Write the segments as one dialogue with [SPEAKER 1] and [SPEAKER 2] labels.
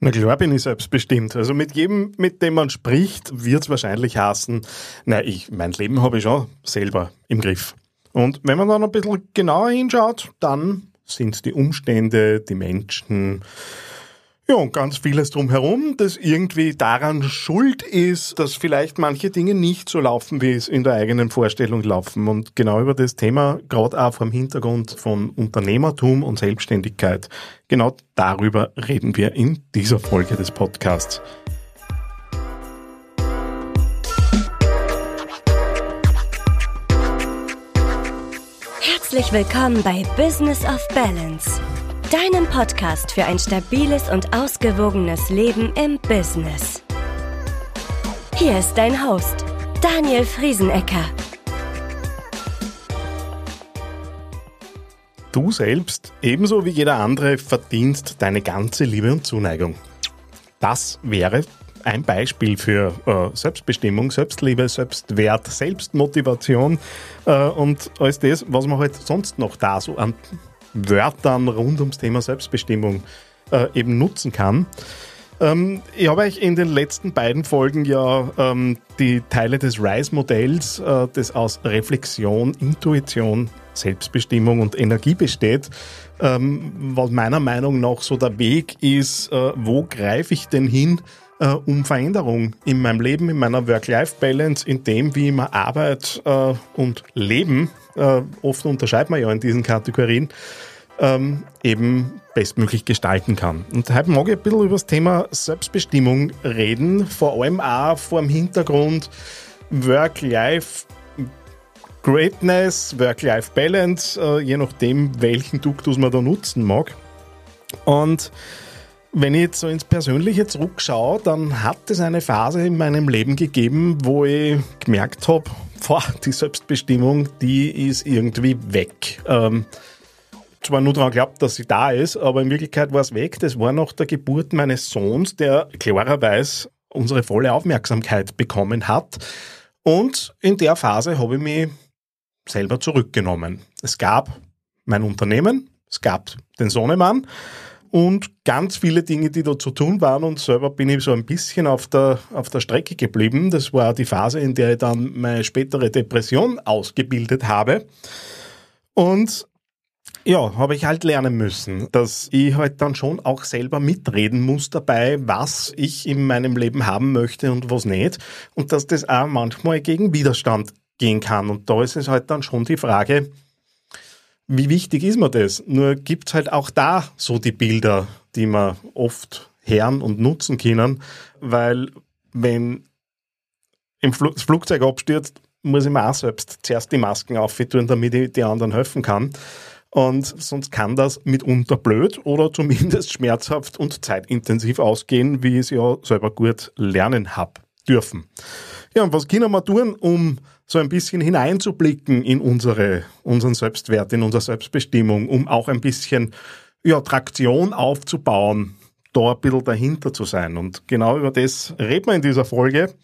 [SPEAKER 1] Na klar bin ich selbstbestimmt. Also mit jedem, mit dem man spricht, wird es wahrscheinlich hassen, na, ich, mein Leben habe ich schon selber im Griff. Und wenn man dann ein bisschen genauer hinschaut, dann sind die Umstände, die Menschen, ja, und ganz vieles drumherum, das irgendwie daran schuld ist, dass vielleicht manche Dinge nicht so laufen, wie es in der eigenen Vorstellung laufen. Und genau über das Thema, gerade auch vom Hintergrund von Unternehmertum und Selbstständigkeit, genau darüber reden wir in dieser Folge des Podcasts.
[SPEAKER 2] Herzlich willkommen bei Business of Balance deinem Podcast für ein stabiles und ausgewogenes Leben im Business. Hier ist dein Host, Daniel Friesenecker.
[SPEAKER 1] Du selbst, ebenso wie jeder andere, verdienst deine ganze Liebe und Zuneigung. Das wäre ein Beispiel für äh, Selbstbestimmung, Selbstliebe, Selbstwert, Selbstmotivation äh, und alles das, was man halt sonst noch da so an Wörtern rund ums Thema Selbstbestimmung äh, eben nutzen kann. Ähm, ich habe euch in den letzten beiden Folgen ja ähm, die Teile des RISE-Modells, äh, das aus Reflexion, Intuition, Selbstbestimmung und Energie besteht, ähm, was meiner Meinung nach so der Weg ist, äh, wo greife ich denn hin, äh, um Veränderung in meinem Leben, in meiner Work-Life-Balance, in dem, wie man Arbeit äh, und Leben, äh, oft unterscheidet man ja in diesen Kategorien, ähm, eben bestmöglich gestalten kann. Und heute mag ich ein bisschen über das Thema Selbstbestimmung reden, vor allem auch vor dem Hintergrund Work-Life Greatness, Work-Life-Balance, äh, je nachdem, welchen Duktus man da nutzen mag. Und wenn ich jetzt so ins Persönliche zurückschaue, dann hat es eine Phase in meinem Leben gegeben, wo ich gemerkt habe, die Selbstbestimmung, die ist irgendwie weg. Ähm, zwar nur daran glaubt, dass sie da ist, aber in Wirklichkeit war es weg. Das war nach der Geburt meines Sohns, der klarerweise unsere volle Aufmerksamkeit bekommen hat. Und in der Phase habe ich mich selber zurückgenommen. Es gab mein Unternehmen, es gab den Sohnemann und ganz viele Dinge, die da zu tun waren und selber bin ich so ein bisschen auf der, auf der Strecke geblieben. Das war die Phase, in der ich dann meine spätere Depression ausgebildet habe. Und ja, habe ich halt lernen müssen, dass ich halt dann schon auch selber mitreden muss dabei, was ich in meinem Leben haben möchte und was nicht. Und dass das auch manchmal gegen Widerstand gehen kann. Und da ist es halt dann schon die Frage, wie wichtig ist mir das? Nur gibt es halt auch da so die Bilder, die man oft hören und nutzen können, weil wenn im Fl das Flugzeug abstürzt, muss ich mir auch selbst zuerst die Masken auftun, damit ich die anderen helfen kann. Und sonst kann das mitunter blöd oder zumindest schmerzhaft und zeitintensiv ausgehen, wie ich es ja selber gut lernen habe dürfen. Ja, und was können wir tun, um so ein bisschen hineinzublicken in unsere, unseren Selbstwert, in unsere Selbstbestimmung, um auch ein bisschen ja, Traktion aufzubauen, da ein bisschen dahinter zu sein. Und genau über das reden wir in dieser Folge.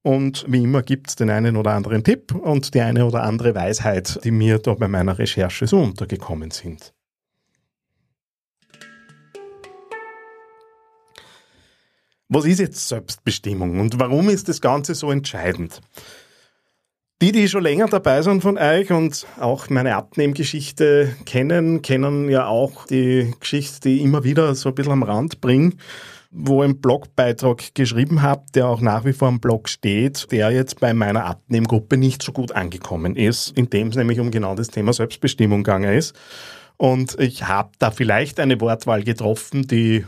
[SPEAKER 1] Und wie immer gibt es den einen oder anderen Tipp und die eine oder andere Weisheit, die mir da bei meiner Recherche so untergekommen sind. Was ist jetzt Selbstbestimmung und warum ist das Ganze so entscheidend? Die, die schon länger dabei sind von euch und auch meine Abnehmgeschichte kennen, kennen ja auch die Geschichte, die ich immer wieder so ein bisschen am Rand bringe wo ich einen Blogbeitrag geschrieben habe, der auch nach wie vor am Blog steht, der jetzt bei meiner Abnehmgruppe nicht so gut angekommen ist, in dem es nämlich um genau das Thema Selbstbestimmung gegangen ist. Und ich habe da vielleicht eine Wortwahl getroffen, die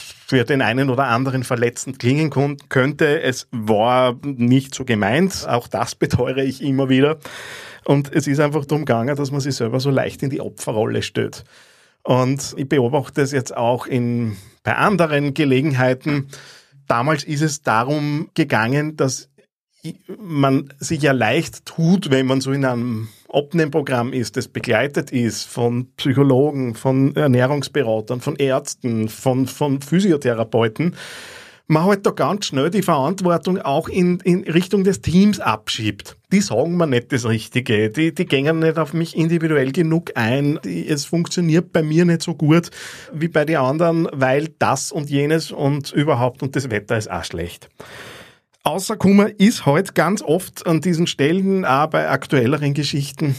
[SPEAKER 1] für den einen oder anderen verletzend klingen könnte. Es war nicht so gemeint. Auch das beteure ich immer wieder. Und es ist einfach darum gegangen, dass man sich selber so leicht in die Opferrolle stellt. Und ich beobachte es jetzt auch in, bei anderen Gelegenheiten. Damals ist es darum gegangen, dass man sich ja leicht tut, wenn man so in einem Abnehmprogramm ist, das begleitet ist von Psychologen, von Ernährungsberatern, von Ärzten, von, von Physiotherapeuten. man halt da ganz schnell die Verantwortung auch in, in Richtung des Teams abschiebt. Die sagen mir nicht das Richtige, die, die gehen nicht auf mich individuell genug ein, die, es funktioniert bei mir nicht so gut wie bei den anderen, weil das und jenes und überhaupt und das Wetter ist auch schlecht. Außer Kummer ist halt ganz oft an diesen Stellen, auch bei aktuelleren Geschichten,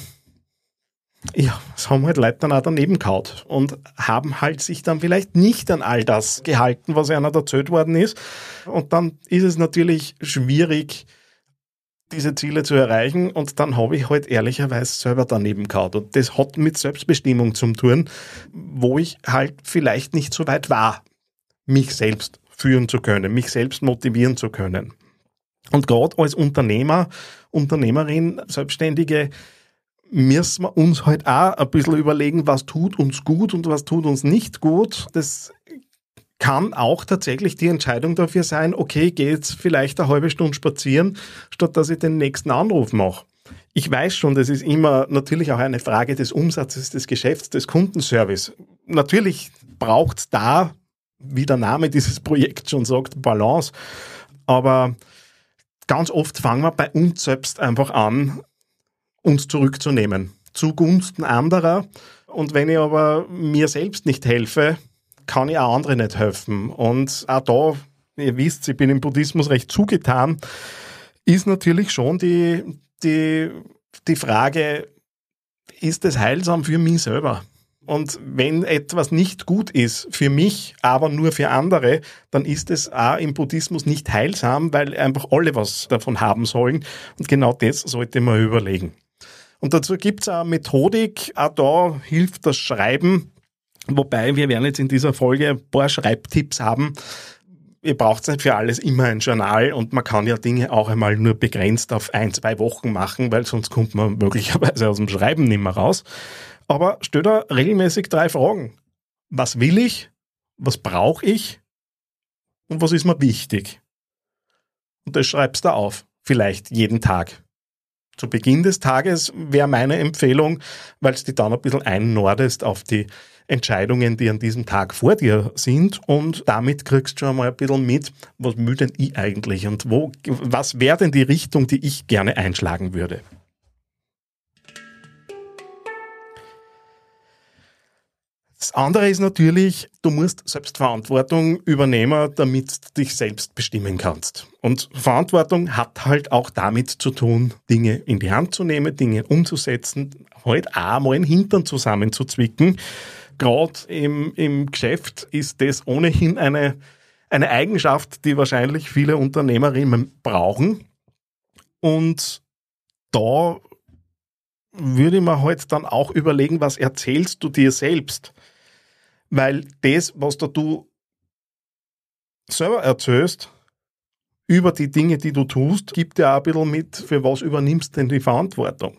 [SPEAKER 1] ja, es haben halt Leute dann auch daneben kaut und haben halt sich dann vielleicht nicht an all das gehalten, was einer erzählt worden ist. Und dann ist es natürlich schwierig, diese Ziele zu erreichen und dann habe ich halt ehrlicherweise selber daneben kaut. Und das hat mit Selbstbestimmung zu tun, wo ich halt vielleicht nicht so weit war, mich selbst führen zu können, mich selbst motivieren zu können. Und gerade als Unternehmer, Unternehmerin, Selbstständige, müssen wir uns halt auch ein bisschen überlegen, was tut uns gut und was tut uns nicht gut. Das kann auch tatsächlich die Entscheidung dafür sein, okay, geh jetzt vielleicht eine halbe Stunde spazieren, statt dass ich den nächsten Anruf mache. Ich weiß schon, das ist immer natürlich auch eine Frage des Umsatzes, des Geschäfts, des Kundenservice. Natürlich braucht da, wie der Name dieses Projekts schon sagt, Balance. Aber ganz oft fangen wir bei uns selbst einfach an, uns zurückzunehmen, zugunsten anderer. Und wenn ich aber mir selbst nicht helfe, kann ich auch andere nicht helfen. Und auch da, ihr wisst, ich bin im Buddhismus recht zugetan, ist natürlich schon die, die, die Frage, ist es heilsam für mich selber? Und wenn etwas nicht gut ist für mich, aber nur für andere, dann ist es auch im Buddhismus nicht heilsam, weil einfach alle was davon haben sollen. Und genau das sollte man überlegen. Und dazu gibt es eine Methodik, auch da hilft das Schreiben, wobei wir werden jetzt in dieser Folge ein paar Schreibtipps haben. Ihr braucht nicht für alles immer ein Journal und man kann ja Dinge auch einmal nur begrenzt auf ein, zwei Wochen machen, weil sonst kommt man möglicherweise aus dem Schreiben nicht mehr raus. Aber stell da regelmäßig drei Fragen. Was will ich? Was brauche ich? Und was ist mir wichtig? Und das schreibst du auf. Vielleicht jeden Tag zu Beginn des Tages wäre meine Empfehlung, weil es die dann ein bisschen einnordest auf die Entscheidungen, die an diesem Tag vor dir sind und damit kriegst du schon mal ein bisschen mit, was will denn ich eigentlich und wo, was wäre denn die Richtung, die ich gerne einschlagen würde. Das andere ist natürlich, du musst Selbstverantwortung übernehmen, damit du dich selbst bestimmen kannst. Und Verantwortung hat halt auch damit zu tun, Dinge in die Hand zu nehmen, Dinge umzusetzen, halt auch mal den Hintern zusammenzuzwicken. Gerade im, im Geschäft ist das ohnehin eine, eine Eigenschaft, die wahrscheinlich viele Unternehmerinnen brauchen. Und da würde ich mir halt dann auch überlegen, was erzählst du dir selbst? Weil das, was da du selber erzählst, über die Dinge, die du tust, gibt dir auch ein bisschen mit, für was übernimmst denn die Verantwortung.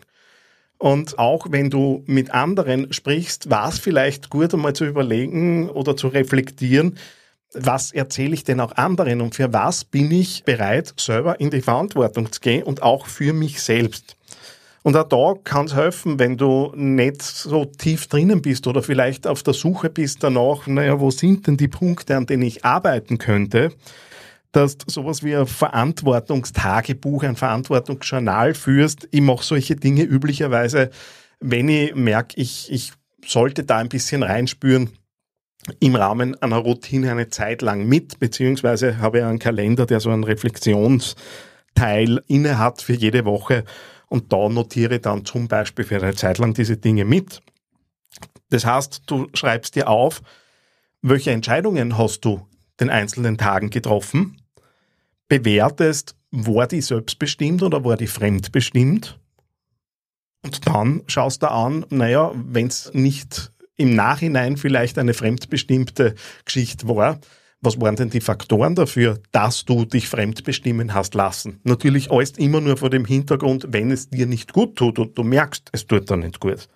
[SPEAKER 1] Und auch wenn du mit anderen sprichst, war es vielleicht gut, einmal zu überlegen oder zu reflektieren, was erzähle ich denn auch anderen und für was bin ich bereit, selber in die Verantwortung zu gehen und auch für mich selbst. Und auch da kann es helfen, wenn du nicht so tief drinnen bist oder vielleicht auf der Suche bist danach, naja, wo sind denn die Punkte, an denen ich arbeiten könnte, dass du sowas wie ein Verantwortungstagebuch, ein Verantwortungsjournal führst. Ich mache solche Dinge üblicherweise, wenn ich merke, ich, ich sollte da ein bisschen reinspüren, im Rahmen einer Routine eine Zeit lang mit, beziehungsweise habe ich einen Kalender, der so einen Reflexionsteil inne hat für jede Woche und da notiere dann zum Beispiel für eine Zeit lang diese Dinge mit. Das heißt, du schreibst dir auf, welche Entscheidungen hast du den einzelnen Tagen getroffen, bewertest, war die selbstbestimmt oder war die fremdbestimmt und dann schaust du an, naja, wenn es nicht im Nachhinein vielleicht eine fremdbestimmte Geschichte war, was waren denn die Faktoren dafür, dass du dich fremdbestimmen hast lassen? Natürlich alles immer nur vor dem Hintergrund, wenn es dir nicht gut tut und du merkst, es tut dir nicht gut.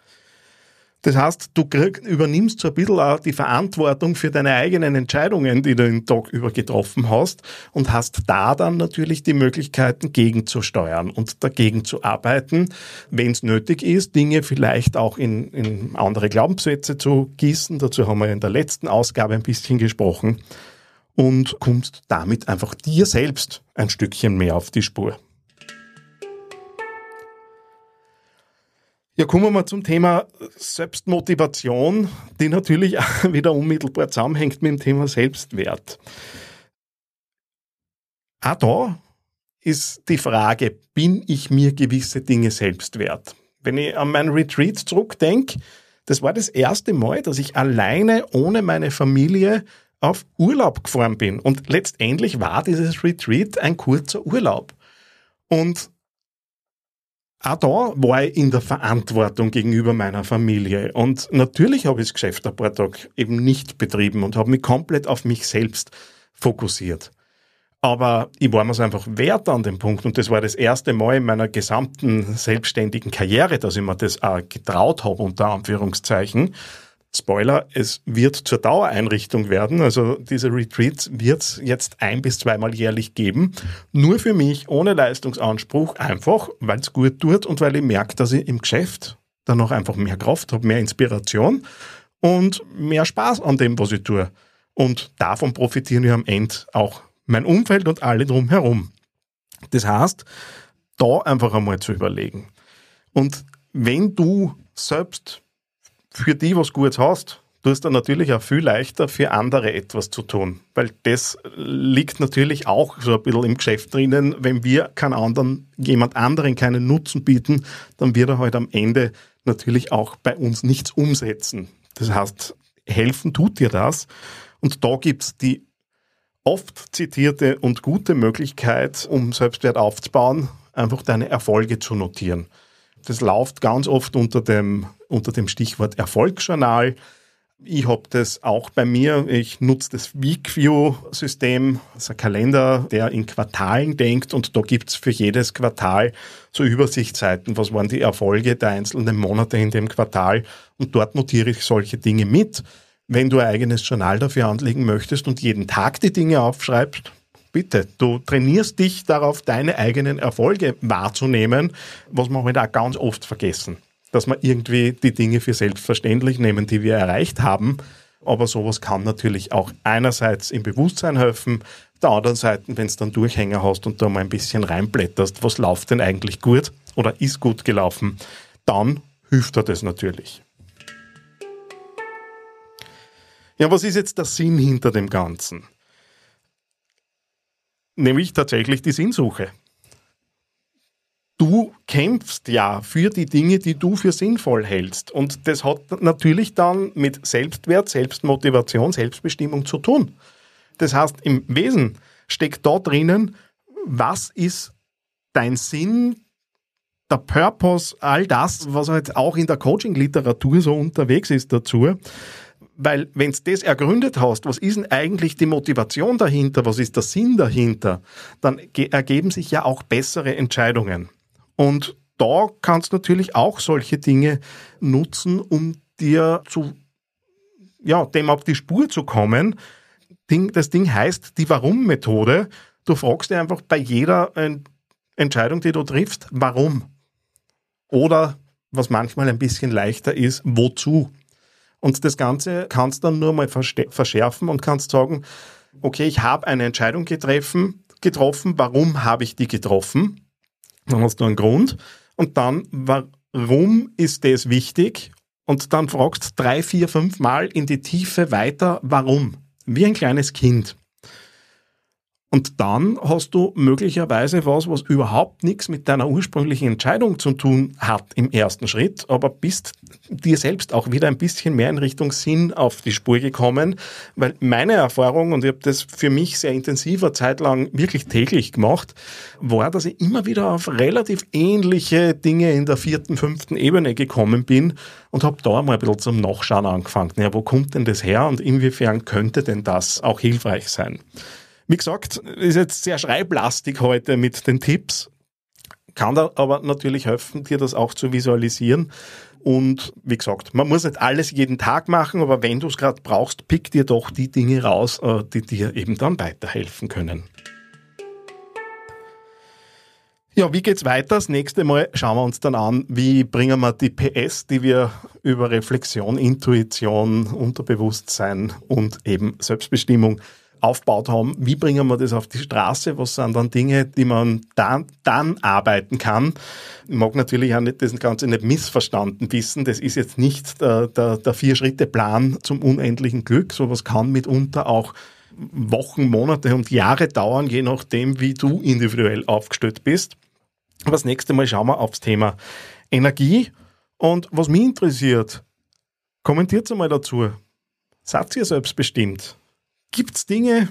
[SPEAKER 1] Das heißt, du krieg, übernimmst so ein bisschen auch die Verantwortung für deine eigenen Entscheidungen, die du den Tag über getroffen hast und hast da dann natürlich die Möglichkeiten gegenzusteuern und dagegen zu arbeiten, wenn es nötig ist, Dinge vielleicht auch in, in andere Glaubenssätze zu gießen. Dazu haben wir in der letzten Ausgabe ein bisschen gesprochen und kommst damit einfach dir selbst ein Stückchen mehr auf die Spur. Ja, kommen wir mal zum Thema Selbstmotivation, die natürlich wieder unmittelbar zusammenhängt mit dem Thema Selbstwert. Auch da ist die Frage, bin ich mir gewisse Dinge selbst wert? Wenn ich an mein Retreat zurückdenke, das war das erste Mal, dass ich alleine ohne meine Familie auf Urlaub gefahren bin. Und letztendlich war dieses Retreat ein kurzer Urlaub. Und auch da war ich in der Verantwortung gegenüber meiner Familie. Und natürlich habe ich das Geschäft ein paar Tage eben nicht betrieben und habe mich komplett auf mich selbst fokussiert. Aber ich war mir es einfach wert an dem Punkt. Und das war das erste Mal in meiner gesamten selbstständigen Karriere, dass ich mir das auch getraut habe, unter Anführungszeichen. Spoiler, es wird zur Dauereinrichtung werden. Also diese Retreats wird es jetzt ein bis zweimal jährlich geben. Nur für mich, ohne Leistungsanspruch, einfach, weil es gut tut und weil ich merke, dass ich im Geschäft dann noch einfach mehr Kraft habe, mehr Inspiration und mehr Spaß an dem, was ich tue. Und davon profitieren wir am Ende auch mein Umfeld und alle drumherum. Das heißt, da einfach einmal zu überlegen. Und wenn du selbst für die was Gutes hast, du natürlich auch viel leichter für andere etwas zu tun. Weil das liegt natürlich auch so ein bisschen im Geschäft drinnen. Wenn wir keinen anderen, jemand anderen keinen Nutzen bieten, dann wird er halt am Ende natürlich auch bei uns nichts umsetzen. Das heißt, helfen tut dir das. Und da gibt's die oft zitierte und gute Möglichkeit, um Selbstwert aufzubauen, einfach deine Erfolge zu notieren. Das läuft ganz oft unter dem, unter dem Stichwort Erfolgsjournal. Ich habe das auch bei mir. Ich nutze das Weekview-System, ist ein Kalender, der in Quartalen denkt und da gibt es für jedes Quartal so Übersichtsseiten, was waren die Erfolge der einzelnen Monate in dem Quartal und dort notiere ich solche Dinge mit. Wenn du ein eigenes Journal dafür anlegen möchtest und jeden Tag die Dinge aufschreibst, bitte, du trainierst dich darauf, deine eigenen Erfolge wahrzunehmen, was wir halt auch ganz oft vergessen. Dass wir irgendwie die Dinge für selbstverständlich nehmen, die wir erreicht haben. Aber sowas kann natürlich auch einerseits im Bewusstsein helfen, der anderen Seite, wenn es dann Durchhänger hast und da mal ein bisschen reinblätterst, was läuft denn eigentlich gut oder ist gut gelaufen, dann hilft dir das natürlich. Ja, was ist jetzt der Sinn hinter dem Ganzen? Nämlich tatsächlich die Sinnsuche. Du kämpfst ja für die Dinge, die du für sinnvoll hältst. Und das hat natürlich dann mit Selbstwert, Selbstmotivation, Selbstbestimmung zu tun. Das heißt, im Wesen steckt da drinnen, was ist dein Sinn, der Purpose, all das, was halt auch in der Coaching-Literatur so unterwegs ist dazu. Weil wenn du das ergründet hast, was ist denn eigentlich die Motivation dahinter, was ist der Sinn dahinter, dann ergeben sich ja auch bessere Entscheidungen. Und da kannst du natürlich auch solche Dinge nutzen, um dir zu, ja, dem auf die Spur zu kommen. Das Ding heißt die Warum-Methode. Du fragst dir einfach bei jeder Entscheidung, die du triffst, warum? Oder, was manchmal ein bisschen leichter ist, wozu? Und das Ganze kannst du dann nur mal verschärfen und kannst sagen, okay, ich habe eine Entscheidung getroffen, getroffen, warum habe ich die getroffen? Dann hast du einen Grund. Und dann, warum ist das wichtig? Und dann fragst drei, vier, fünf Mal in die Tiefe weiter, warum? Wie ein kleines Kind. Und dann hast du möglicherweise was, was überhaupt nichts mit deiner ursprünglichen Entscheidung zu tun hat im ersten Schritt, aber bist dir selbst auch wieder ein bisschen mehr in Richtung Sinn auf die Spur gekommen, weil meine Erfahrung, und ich habe das für mich sehr intensiver Zeit lang wirklich täglich gemacht, war, dass ich immer wieder auf relativ ähnliche Dinge in der vierten, fünften Ebene gekommen bin und habe da mal ein bisschen zum Nachschauen angefangen. Ja, wo kommt denn das her und inwiefern könnte denn das auch hilfreich sein? Wie gesagt, ist jetzt sehr schreiblastig heute mit den Tipps. Kann da aber natürlich helfen, dir das auch zu visualisieren. Und wie gesagt, man muss nicht alles jeden Tag machen, aber wenn du es gerade brauchst, pick dir doch die Dinge raus, äh, die dir eben dann weiterhelfen können. Ja, wie geht's weiter? Das nächste Mal schauen wir uns dann an, wie bringen wir die PS, die wir über Reflexion, Intuition, Unterbewusstsein und eben Selbstbestimmung aufgebaut haben, wie bringen wir das auf die Straße, was sind dann Dinge, die man dann, dann arbeiten kann. Ich mag natürlich auch nicht das Ganze nicht missverstanden wissen, das ist jetzt nicht der, der, der Vier-Schritte-Plan zum unendlichen Glück, sowas kann mitunter auch Wochen, Monate und Jahre dauern, je nachdem, wie du individuell aufgestellt bist. Aber das nächste Mal schauen wir aufs Thema Energie und was mich interessiert, kommentiert einmal dazu. Seid ihr selbstbestimmt? Gibt es Dinge,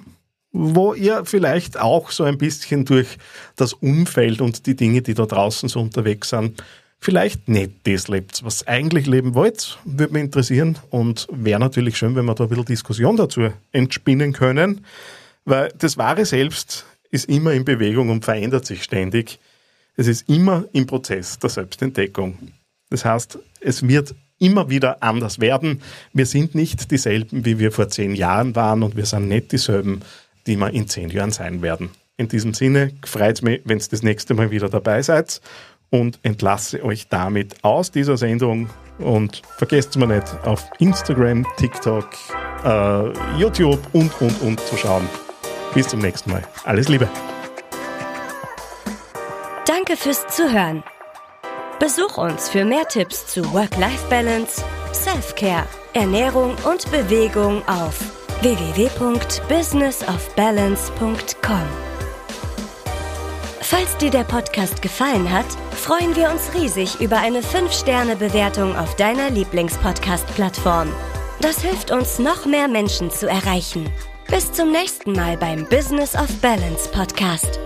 [SPEAKER 1] wo ihr vielleicht auch so ein bisschen durch das Umfeld und die Dinge, die da draußen so unterwegs sind, vielleicht nicht das lebt, was eigentlich leben wollt, würde mich interessieren und wäre natürlich schön, wenn wir da ein bisschen Diskussion dazu entspinnen können, weil das wahre Selbst ist immer in Bewegung und verändert sich ständig. Es ist immer im Prozess der Selbstentdeckung. Das heißt, es wird immer wieder anders werden. Wir sind nicht dieselben, wie wir vor zehn Jahren waren und wir sind nicht dieselben, die wir in zehn Jahren sein werden. In diesem Sinne freut es mich, wenn ihr das nächste Mal wieder dabei seid und entlasse euch damit aus dieser Sendung und vergesst mal nicht auf Instagram, TikTok, äh, YouTube und, und, und zu schauen. Bis zum nächsten Mal. Alles Liebe.
[SPEAKER 2] Danke fürs Zuhören. Besuch uns für mehr Tipps zu Work-Life-Balance, Self-Care, Ernährung und Bewegung auf www.businessofbalance.com. Falls dir der Podcast gefallen hat, freuen wir uns riesig über eine 5-Sterne-Bewertung auf deiner Lieblingspodcast-Plattform. Das hilft uns, noch mehr Menschen zu erreichen. Bis zum nächsten Mal beim Business of Balance Podcast.